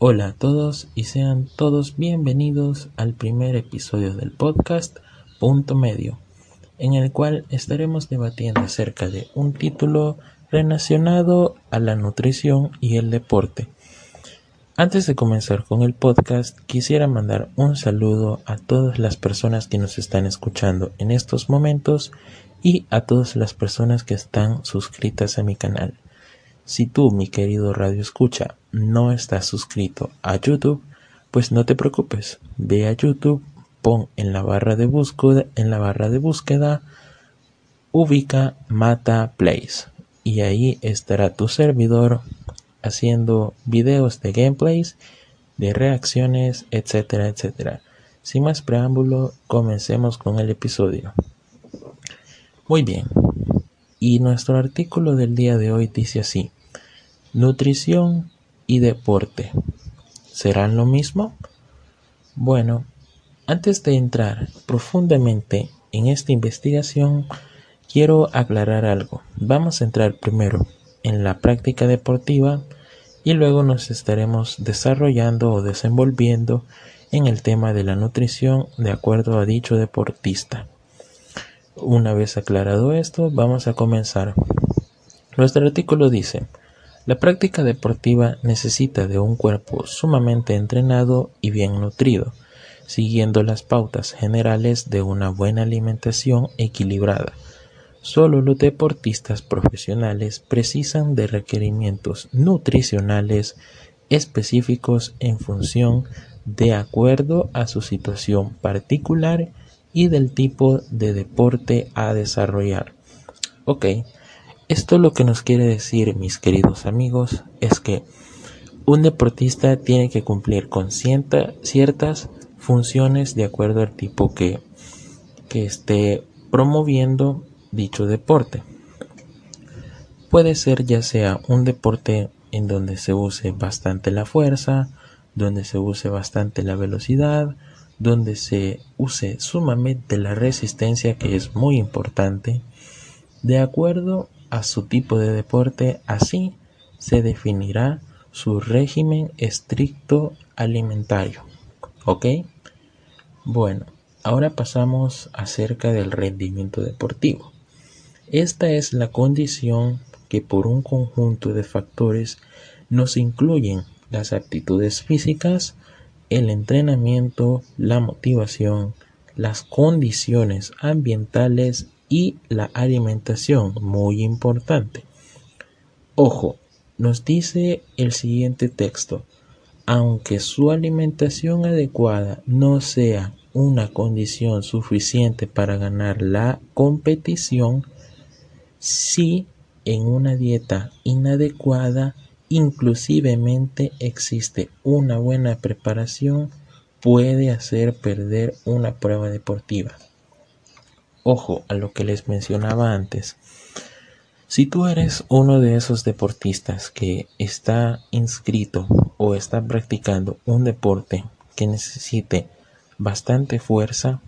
Hola a todos y sean todos bienvenidos al primer episodio del podcast Punto Medio, en el cual estaremos debatiendo acerca de un título relacionado a la nutrición y el deporte. Antes de comenzar con el podcast, quisiera mandar un saludo a todas las personas que nos están escuchando en estos momentos y a todas las personas que están suscritas a mi canal. Si tú, mi querido radio escucha, no estás suscrito a YouTube, pues no te preocupes, ve a YouTube, pon en la barra de búsqueda, en la barra de búsqueda, ubica Mata Plays y ahí estará tu servidor haciendo videos de gameplays, de reacciones, etcétera, etcétera. Sin más preámbulo, comencemos con el episodio. Muy bien. Y nuestro artículo del día de hoy dice así. Nutrición y deporte. ¿Serán lo mismo? Bueno, antes de entrar profundamente en esta investigación, quiero aclarar algo. Vamos a entrar primero en la práctica deportiva y luego nos estaremos desarrollando o desenvolviendo en el tema de la nutrición de acuerdo a dicho deportista. Una vez aclarado esto, vamos a comenzar. Nuestro artículo dice, la práctica deportiva necesita de un cuerpo sumamente entrenado y bien nutrido, siguiendo las pautas generales de una buena alimentación equilibrada. Solo los deportistas profesionales precisan de requerimientos nutricionales específicos en función de acuerdo a su situación particular y del tipo de deporte a desarrollar. Ok, esto lo que nos quiere decir, mis queridos amigos, es que un deportista tiene que cumplir con ciertas funciones de acuerdo al tipo que, que esté promoviendo dicho deporte. Puede ser ya sea un deporte en donde se use bastante la fuerza, donde se use bastante la velocidad, donde se use sumamente la resistencia que es muy importante, de acuerdo a su tipo de deporte, así se definirá su régimen estricto alimentario. ¿Ok? Bueno, ahora pasamos acerca del rendimiento deportivo. Esta es la condición que por un conjunto de factores nos incluyen las aptitudes físicas, el entrenamiento, la motivación, las condiciones ambientales y la alimentación, muy importante. Ojo, nos dice el siguiente texto, aunque su alimentación adecuada no sea una condición suficiente para ganar la competición, si en una dieta inadecuada inclusivemente existe una buena preparación puede hacer perder una prueba deportiva. Ojo a lo que les mencionaba antes. Si tú eres uno de esos deportistas que está inscrito o está practicando un deporte que necesite bastante fuerza,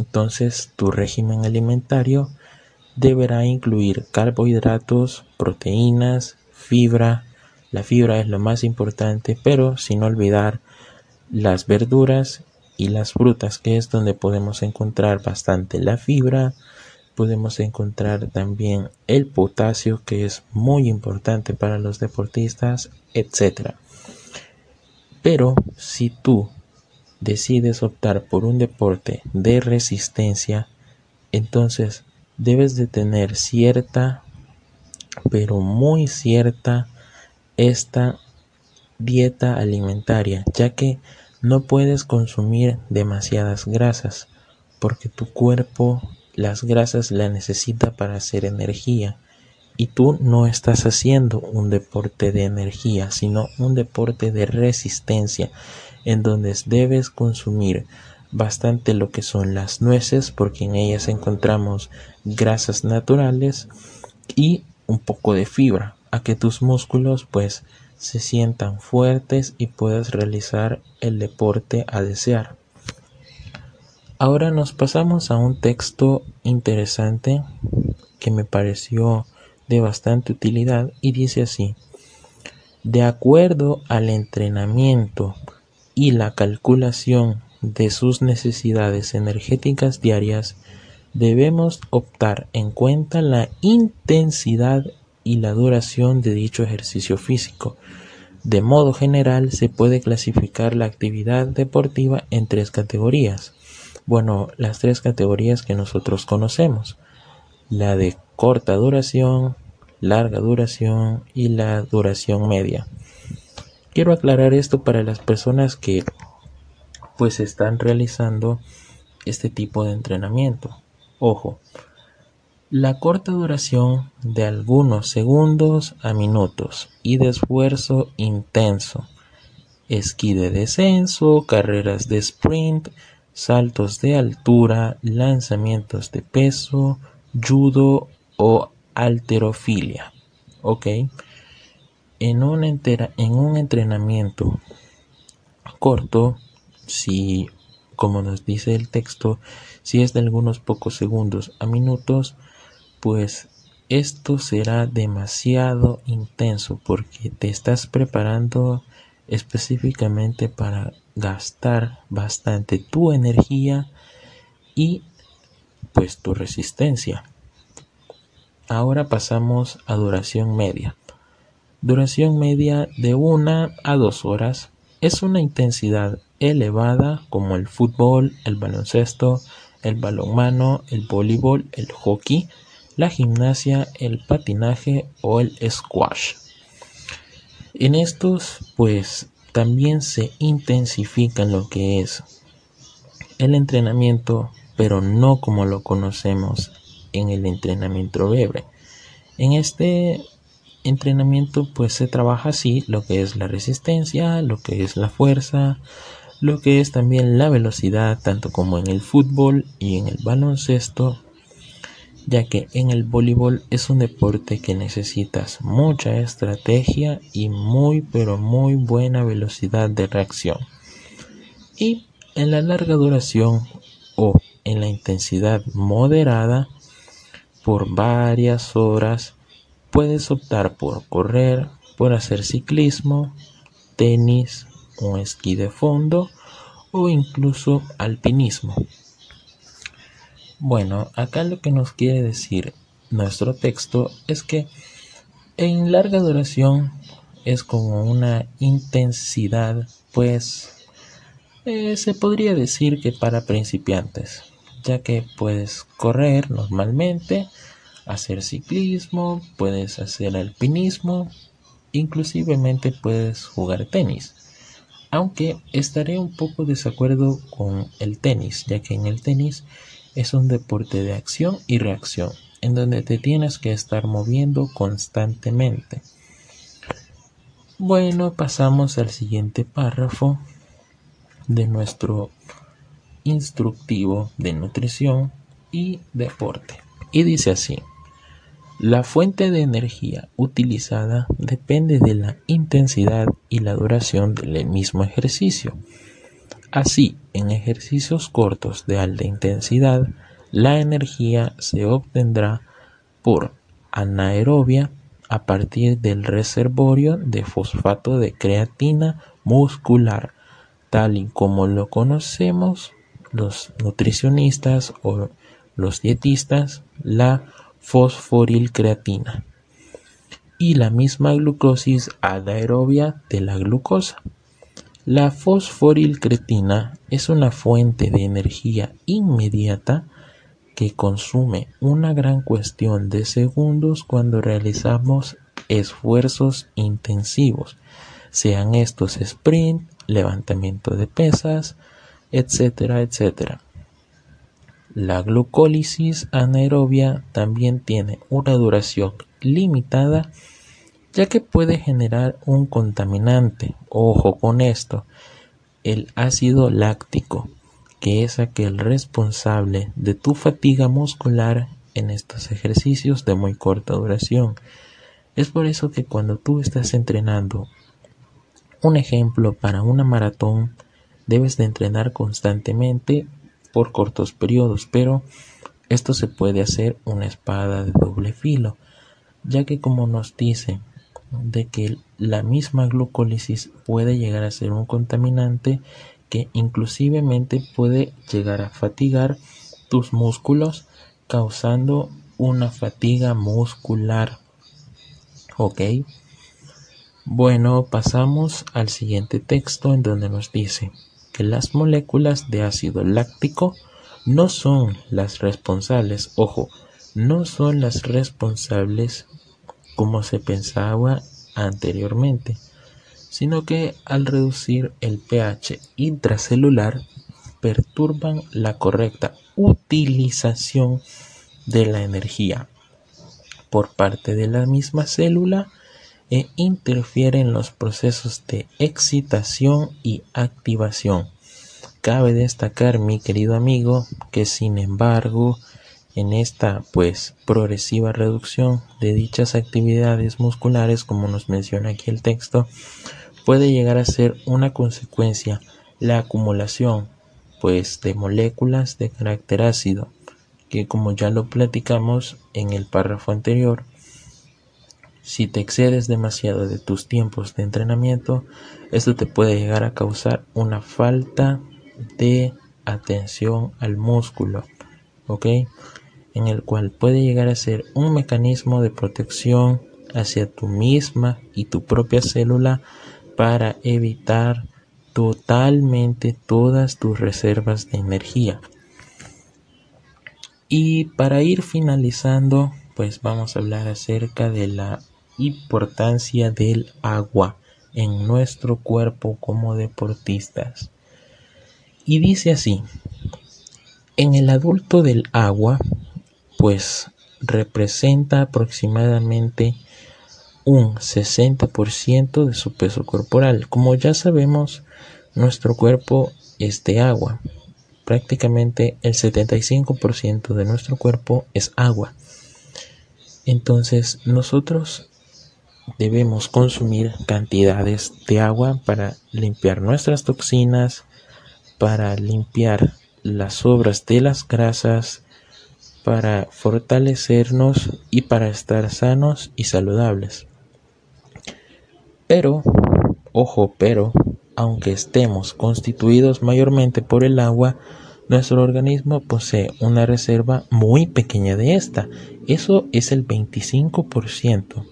entonces tu régimen alimentario deberá incluir carbohidratos, proteínas, fibra, la fibra es lo más importante, pero sin olvidar las verduras y las frutas, que es donde podemos encontrar bastante la fibra, podemos encontrar también el potasio, que es muy importante para los deportistas, etc. Pero si tú decides optar por un deporte de resistencia, entonces debes de tener cierta, pero muy cierta esta dieta alimentaria, ya que no puedes consumir demasiadas grasas, porque tu cuerpo las grasas la necesita para hacer energía y tú no estás haciendo un deporte de energía, sino un deporte de resistencia, en donde debes consumir bastante lo que son las nueces, porque en ellas encontramos grasas naturales y un poco de fibra, a que tus músculos pues se sientan fuertes y puedas realizar el deporte a desear. Ahora nos pasamos a un texto interesante que me pareció de bastante utilidad y dice así. De acuerdo al entrenamiento y la calculación de sus necesidades energéticas diarias, debemos optar en cuenta la intensidad y la duración de dicho ejercicio físico. De modo general, se puede clasificar la actividad deportiva en tres categorías. Bueno, las tres categorías que nosotros conocemos. La de corta duración, larga duración y la duración media. Quiero aclarar esto para las personas que pues están realizando este tipo de entrenamiento. Ojo, la corta duración de algunos segundos a minutos y de esfuerzo intenso, esquí de descenso, carreras de sprint, saltos de altura, lanzamientos de peso, judo o alterofilia. ¿Ok? En un, en un entrenamiento corto, si, como nos dice el texto, si es de algunos pocos segundos a minutos, pues esto será demasiado intenso porque te estás preparando específicamente para gastar bastante tu energía y pues tu resistencia. Ahora pasamos a duración media. Duración media de una a dos horas es una intensidad elevada como el fútbol, el baloncesto, el balonmano, el voleibol, el hockey, la gimnasia, el patinaje o el squash. En estos, pues, también se intensifica lo que es el entrenamiento, pero no como lo conocemos en el entrenamiento breve. En este entrenamiento pues se trabaja así lo que es la resistencia, lo que es la fuerza, lo que es también la velocidad, tanto como en el fútbol y en el baloncesto, ya que en el voleibol es un deporte que necesitas mucha estrategia y muy pero muy buena velocidad de reacción. Y en la larga duración o en la intensidad moderada, por varias horas, puedes optar por correr, por hacer ciclismo, tenis, un esquí de fondo o incluso alpinismo. Bueno, acá lo que nos quiere decir nuestro texto es que en larga duración es como una intensidad, pues eh, se podría decir que para principiantes ya que puedes correr normalmente, hacer ciclismo, puedes hacer alpinismo, inclusivemente puedes jugar tenis. Aunque estaré un poco desacuerdo con el tenis, ya que en el tenis es un deporte de acción y reacción, en donde te tienes que estar moviendo constantemente. Bueno, pasamos al siguiente párrafo de nuestro instructivo de nutrición y deporte. Y dice así, la fuente de energía utilizada depende de la intensidad y la duración del mismo ejercicio. Así, en ejercicios cortos de alta intensidad, la energía se obtendrá por anaerobia a partir del reservorio de fosfato de creatina muscular, tal y como lo conocemos los nutricionistas o los dietistas la fosforilcreatina y la misma glucosis anaerobia de la glucosa. La fosforilcreatina es una fuente de energía inmediata que consume una gran cuestión de segundos cuando realizamos esfuerzos intensivos, sean estos sprint, levantamiento de pesas, etcétera, etcétera. La glucólisis anaerobia también tiene una duración limitada ya que puede generar un contaminante. Ojo con esto, el ácido láctico, que es aquel responsable de tu fatiga muscular en estos ejercicios de muy corta duración. Es por eso que cuando tú estás entrenando, un ejemplo para una maratón, Debes de entrenar constantemente por cortos periodos, pero esto se puede hacer una espada de doble filo, ya que como nos dice de que la misma glucólisis puede llegar a ser un contaminante que inclusivemente puede llegar a fatigar tus músculos causando una fatiga muscular. ¿Ok? Bueno, pasamos al siguiente texto en donde nos dice que las moléculas de ácido láctico no son las responsables, ojo, no son las responsables como se pensaba anteriormente, sino que al reducir el pH intracelular perturban la correcta utilización de la energía por parte de la misma célula e interfiere en los procesos de excitación y activación. Cabe destacar, mi querido amigo, que sin embargo, en esta pues progresiva reducción de dichas actividades musculares, como nos menciona aquí el texto, puede llegar a ser una consecuencia la acumulación pues de moléculas de carácter ácido que como ya lo platicamos en el párrafo anterior si te excedes demasiado de tus tiempos de entrenamiento esto te puede llegar a causar una falta de atención al músculo ok en el cual puede llegar a ser un mecanismo de protección hacia tu misma y tu propia célula para evitar totalmente todas tus reservas de energía. Y para ir finalizando, pues vamos a hablar acerca de la importancia del agua en nuestro cuerpo como deportistas. Y dice así, en el adulto del agua, pues representa aproximadamente un 60% de su peso corporal. Como ya sabemos, nuestro cuerpo es de agua. Prácticamente el 75% de nuestro cuerpo es agua. Entonces nosotros debemos consumir cantidades de agua para limpiar nuestras toxinas, para limpiar las sobras de las grasas, para fortalecernos y para estar sanos y saludables. Pero, ojo, pero, aunque estemos constituidos mayormente por el agua, nuestro organismo posee una reserva muy pequeña de esta. Eso es el 25%,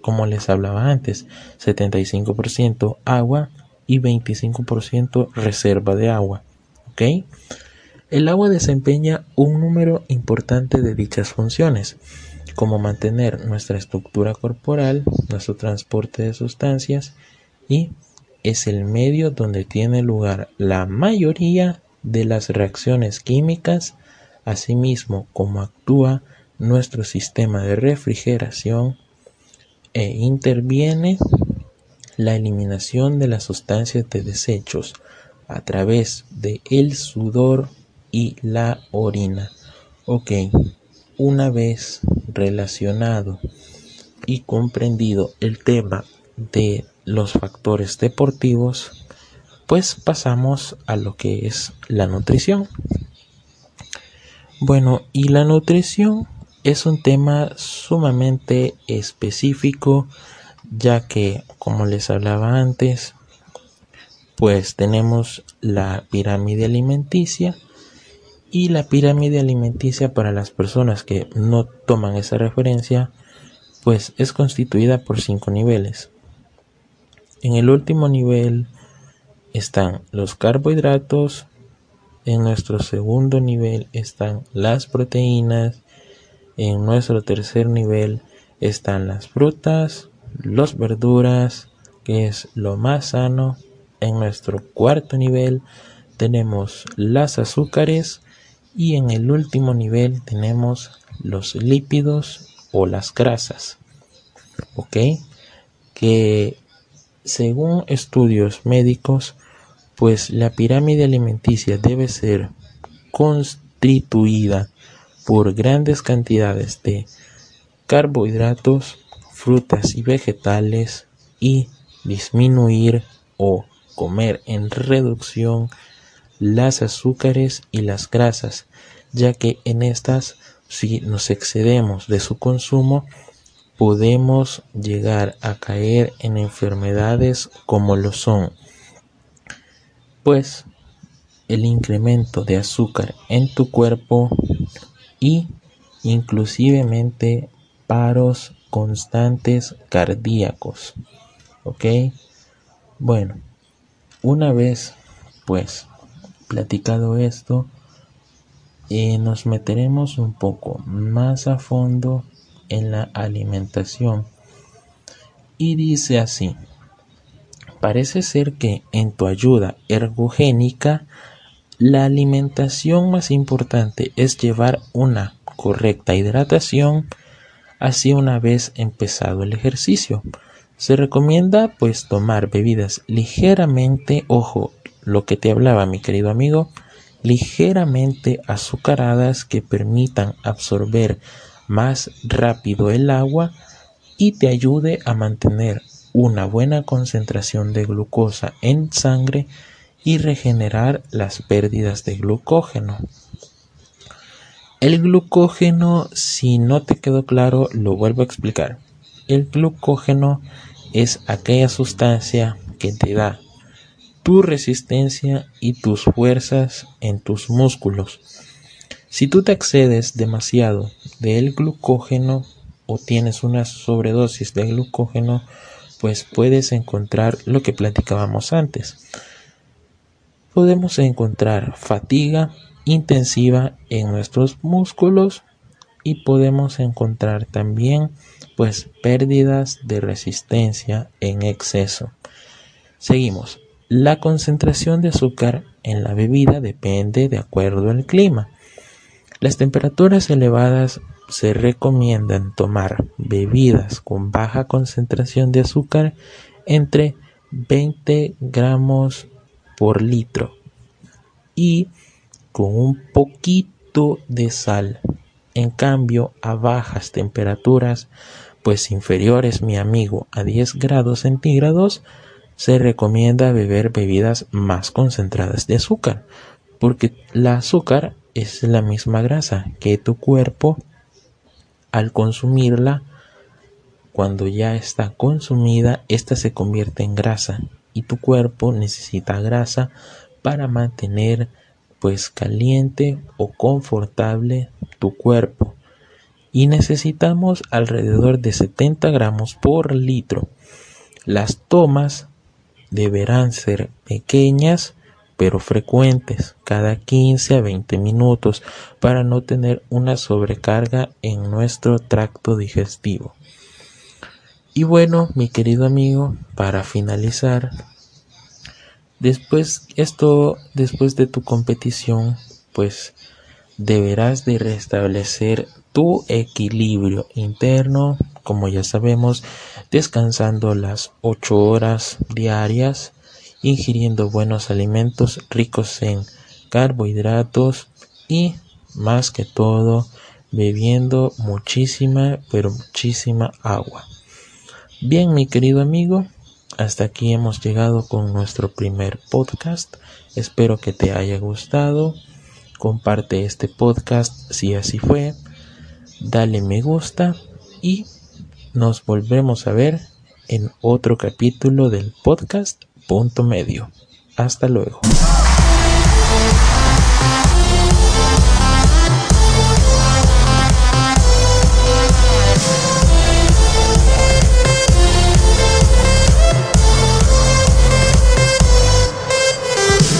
como les hablaba antes, 75% agua y 25% reserva de agua. ¿Ok? El agua desempeña un número importante de dichas funciones como mantener nuestra estructura corporal, nuestro transporte de sustancias y es el medio donde tiene lugar la mayoría de las reacciones químicas, asimismo como actúa nuestro sistema de refrigeración e interviene la eliminación de las sustancias de desechos a través de el sudor y la orina. Ok, una vez relacionado y comprendido el tema de los factores deportivos, pues pasamos a lo que es la nutrición. Bueno, y la nutrición es un tema sumamente específico, ya que, como les hablaba antes, pues tenemos la pirámide alimenticia, y la pirámide alimenticia para las personas que no toman esa referencia, pues es constituida por cinco niveles. En el último nivel están los carbohidratos, en nuestro segundo nivel están las proteínas, en nuestro tercer nivel están las frutas, las verduras, que es lo más sano. En nuestro cuarto nivel tenemos las azúcares y en el último nivel tenemos los lípidos o las grasas. ¿Ok? Que según estudios médicos, pues la pirámide alimenticia debe ser constituida por grandes cantidades de carbohidratos, frutas y vegetales y disminuir o comer en reducción las azúcares y las grasas, ya que en estas si nos excedemos de su consumo, podemos llegar a caer en enfermedades como lo son pues el incremento de azúcar en tu cuerpo y inclusivemente paros constantes cardíacos ok bueno una vez pues platicado esto eh, nos meteremos un poco más a fondo en la alimentación y dice así parece ser que en tu ayuda ergogénica la alimentación más importante es llevar una correcta hidratación así una vez empezado el ejercicio. Se recomienda pues tomar bebidas ligeramente, ojo, lo que te hablaba mi querido amigo, ligeramente azucaradas que permitan absorber más rápido el agua y te ayude a mantener una buena concentración de glucosa en sangre y regenerar las pérdidas de glucógeno. El glucógeno, si no te quedó claro, lo vuelvo a explicar. El glucógeno es aquella sustancia que te da tu resistencia y tus fuerzas en tus músculos. Si tú te excedes demasiado del glucógeno o tienes una sobredosis de glucógeno, pues puedes encontrar lo que platicábamos antes. Podemos encontrar fatiga intensiva en nuestros músculos y podemos encontrar también pues pérdidas de resistencia en exceso. Seguimos. La concentración de azúcar en la bebida depende de acuerdo al clima. Las temperaturas elevadas se recomiendan tomar bebidas con baja concentración de azúcar entre 20 gramos por litro y con un poquito de sal. En cambio, a bajas temperaturas, pues inferiores, mi amigo, a 10 grados centígrados, se recomienda beber bebidas más concentradas de azúcar, porque la azúcar es la misma grasa que tu cuerpo al consumirla, cuando ya está consumida, esta se convierte en grasa y tu cuerpo necesita grasa para mantener pues caliente o confortable tu cuerpo y necesitamos alrededor de 70 gramos por litro. Las tomas deberán ser pequeñas pero frecuentes, cada 15 a 20 minutos, para no tener una sobrecarga en nuestro tracto digestivo. Y bueno, mi querido amigo, para finalizar, después esto, después de tu competición, pues deberás de restablecer tu equilibrio interno, como ya sabemos, descansando las 8 horas diarias ingiriendo buenos alimentos ricos en carbohidratos y más que todo bebiendo muchísima pero muchísima agua. Bien mi querido amigo, hasta aquí hemos llegado con nuestro primer podcast. Espero que te haya gustado. Comparte este podcast si así fue. Dale me gusta y nos volvemos a ver en otro capítulo del podcast punto medio. Hasta luego.